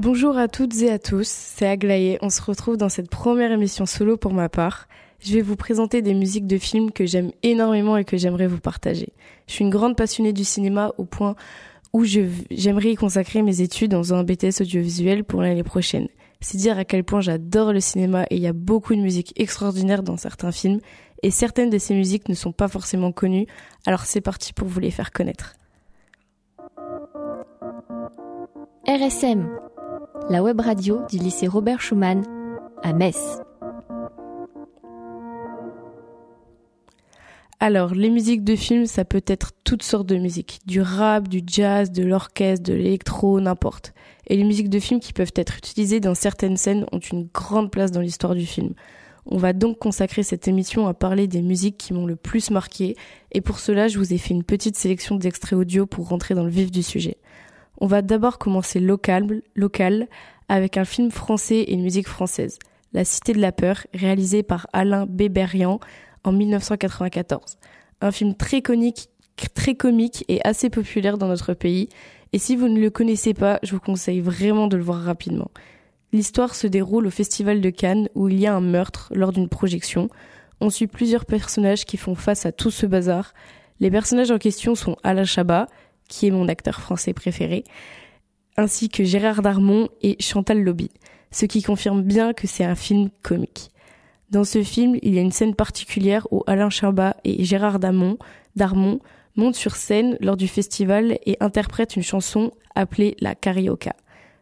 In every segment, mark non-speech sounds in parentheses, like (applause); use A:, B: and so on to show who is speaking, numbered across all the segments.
A: Bonjour à toutes et à tous, c'est Aglaé. On se retrouve dans cette première émission solo pour ma part. Je vais vous présenter des musiques de films que j'aime énormément et que j'aimerais vous partager. Je suis une grande passionnée du cinéma au point où j'aimerais y consacrer mes études dans un BTS audiovisuel pour l'année prochaine. C'est dire à quel point j'adore le cinéma et il y a beaucoup de musiques extraordinaires dans certains films et certaines de ces musiques ne sont pas forcément connues, alors c'est parti pour vous les faire connaître.
B: RSM, la web radio du lycée Robert Schumann à Metz.
A: Alors, les musiques de films, ça peut être toutes sortes de musiques. Du rap, du jazz, de l'orchestre, de l'électro, n'importe. Et les musiques de films qui peuvent être utilisées dans certaines scènes ont une grande place dans l'histoire du film. On va donc consacrer cette émission à parler des musiques qui m'ont le plus marqué, et pour cela, je vous ai fait une petite sélection d'extraits audio pour rentrer dans le vif du sujet. On va d'abord commencer local, local avec un film français et une musique française, La Cité de la Peur, réalisé par Alain Béberian en 1994. Un film très comique, très comique et assez populaire dans notre pays. Et si vous ne le connaissez pas, je vous conseille vraiment de le voir rapidement. L'histoire se déroule au Festival de Cannes où il y a un meurtre lors d'une projection. On suit plusieurs personnages qui font face à tout ce bazar. Les personnages en question sont Alain Chabat, qui est mon acteur français préféré, ainsi que Gérard Darmon et Chantal Lobby, ce qui confirme bien que c'est un film comique. Dans ce film, il y a une scène particulière où Alain Chabat et Gérard Darmon, Darmon montent sur scène lors du festival et interprètent une chanson appelée la carioca.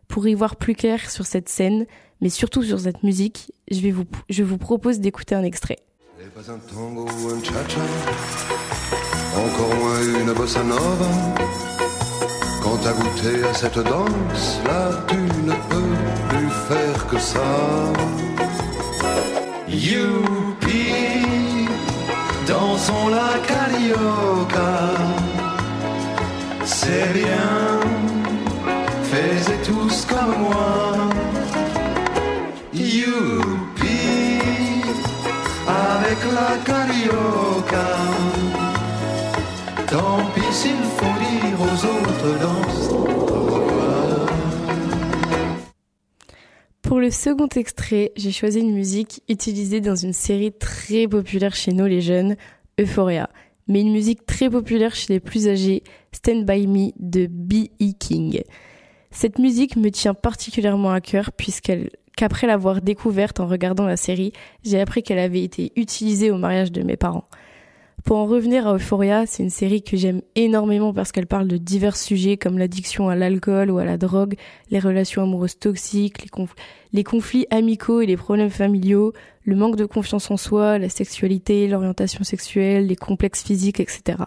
A: Pour y voir plus clair sur cette scène, mais surtout sur cette musique, je, vous, propose d'écouter un extrait. Encore moins une bossa nova. Quand t'as goûté à cette danse, là tu ne peux plus faire que ça. Youpi, dansons la carioca. C'est bien, faites tous comme moi. Youpi, avec la carioca. Pour le second extrait, j'ai choisi une musique utilisée dans une série très populaire chez nous les jeunes, Euphoria, mais une musique très populaire chez les plus âgés, Stand By Me de B.E. King. Cette musique me tient particulièrement à cœur puisqu'elle qu'après l'avoir découverte en regardant la série, j'ai appris qu'elle avait été utilisée au mariage de mes parents. Pour en revenir à Euphoria, c'est une série que j'aime énormément parce qu'elle parle de divers sujets comme l'addiction à l'alcool ou à la drogue, les relations amoureuses toxiques, les, conflits amicaux et les problèmes familiaux, le manque de confiance en soi, la sexualité, l'orientation sexuelle, les complexes physiques, etc.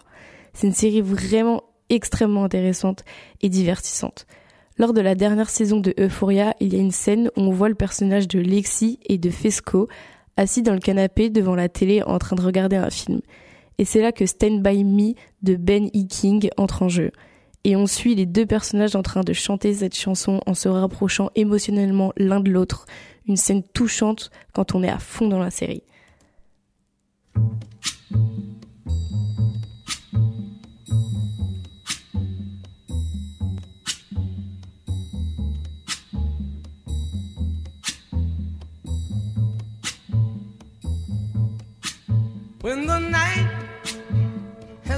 A: C'est une série vraiment extrêmement intéressante et divertissante. Lors de la dernière saison de Euphoria, il y a une scène où on voit le personnage de Lexi et de Fesco assis dans le canapé devant la télé en train de regarder un film et c'est là que Stand By Me de Ben E. King entre en jeu. Et on suit les deux personnages en train de chanter cette chanson en se rapprochant émotionnellement l'un de l'autre, une scène touchante quand on est à fond dans la série.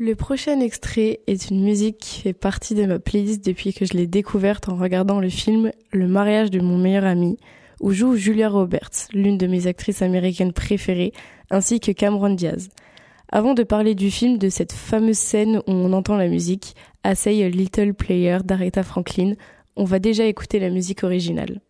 A: Le prochain extrait est une musique qui fait partie de ma playlist depuis que je l'ai découverte en regardant le film Le mariage de mon meilleur ami, où joue Julia Roberts, l'une de mes actrices américaines préférées, ainsi que Cameron Diaz. Avant de parler du film, de cette fameuse scène où on entend la musique, Say a Little Player d'Aretha Franklin, on va déjà écouter la musique originale.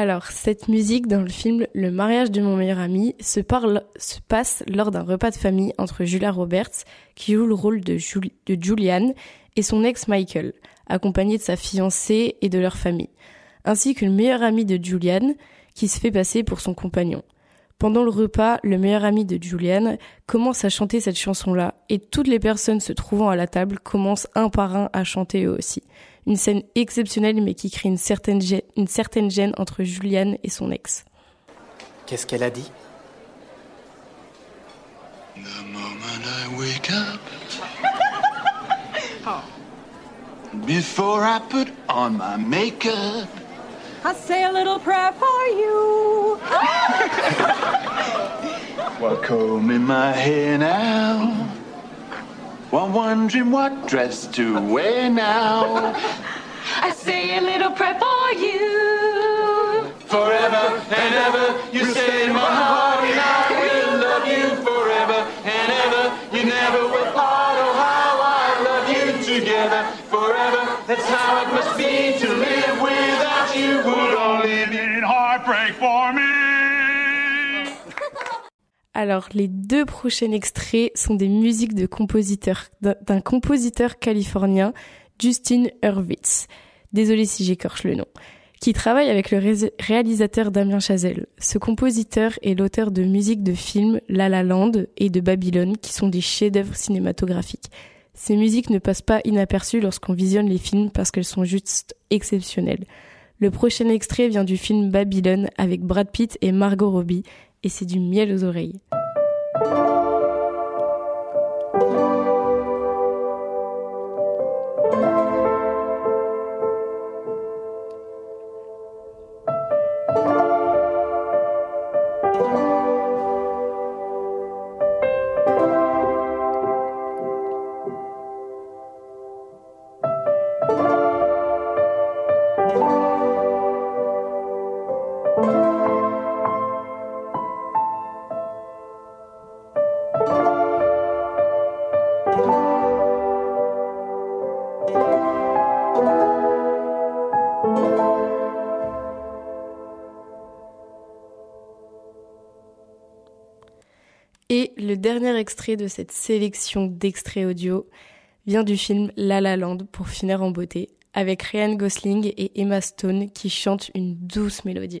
A: Alors, cette musique dans le film Le mariage de mon meilleur ami se, passe lors d'un repas de famille entre Julia Roberts, qui joue le rôle de, de Julianne, et son ex Michael, accompagné de sa fiancée et de leur famille, ainsi qu'une meilleure amie de Julianne, qui se fait passer pour son compagnon. Pendant le repas, le meilleur ami de Julianne commence à chanter cette chanson-là, et toutes les personnes se trouvant à la table commencent un par un à chanter eux aussi. Une scène exceptionnelle mais qui crée une certaine, gêne, une certaine gêne entre Julianne et son ex.
C: Qu'est-ce qu'elle a dit?
D: The moment I wake up, before I put on my makeup,
E: I say a little prayer for you.
D: while combing my hair now. While wondering what dress to wear now. (laughs)
E: I say a little prayer for you.
D: Forever and ever, you stay in my heart, and I will love you forever and ever. You never will part. Oh, how I love you together forever. That's how it must be to live without you. Would only be heartbreak for me.
A: Alors, les deux prochains extraits sont des musiques de d'un compositeur californien, Justin Hurwitz. Désolé si j'écorche le nom. Qui travaille avec le réalisateur Damien Chazelle. Ce compositeur est l'auteur de musiques de films La La Land et de Babylone, qui sont des chefs-d'œuvre cinématographiques. Ces musiques ne passent pas inaperçues lorsqu'on visionne les films parce qu'elles sont juste exceptionnelles. Le prochain extrait vient du film Babylone avec Brad Pitt et Margot Robbie et c'est du miel aux oreilles. Le dernier extrait de cette sélection d'extraits audio vient du film La La Land pour finir en beauté, avec Ryan Gosling et Emma Stone qui chantent une douce mélodie.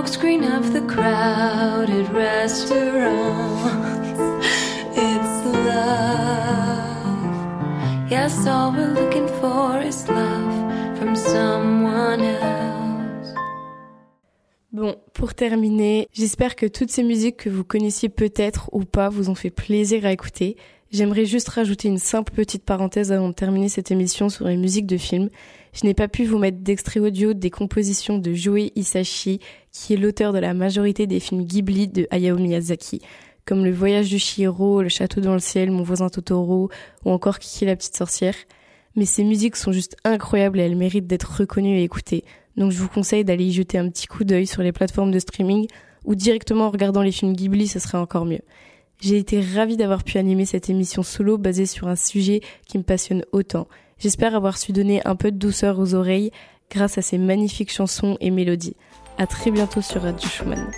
F: of the. It's love. Yes, all we're looking for is love from someone else.
A: Bon, pour terminer, j'espère que toutes ces musiques que vous connaissiez peut-être ou pas vous ont fait plaisir à écouter. J'aimerais juste rajouter une simple petite parenthèse avant de terminer cette émission sur les musiques de films. Je n'ai pas pu vous mettre d'extrait audio des compositions de Joe Hisashi, qui est l'auteur de la majorité des films Ghibli de Hayao Miyazaki, comme Le Voyage de Chihiro, Le Château dans le ciel, Mon voisin Totoro, ou encore Kiki la petite sorcière. Mais ces musiques sont juste incroyables et elles méritent d'être reconnues et écoutées. Donc je vous conseille d'aller y jeter un petit coup d'œil sur les plateformes de streaming ou directement en regardant les films Ghibli, ce serait encore mieux. J'ai été ravie d'avoir pu animer cette émission solo basée sur un sujet qui me passionne autant. J'espère avoir su donner un peu de douceur aux oreilles grâce à ces magnifiques chansons et mélodies. À très bientôt sur Radio Schumann.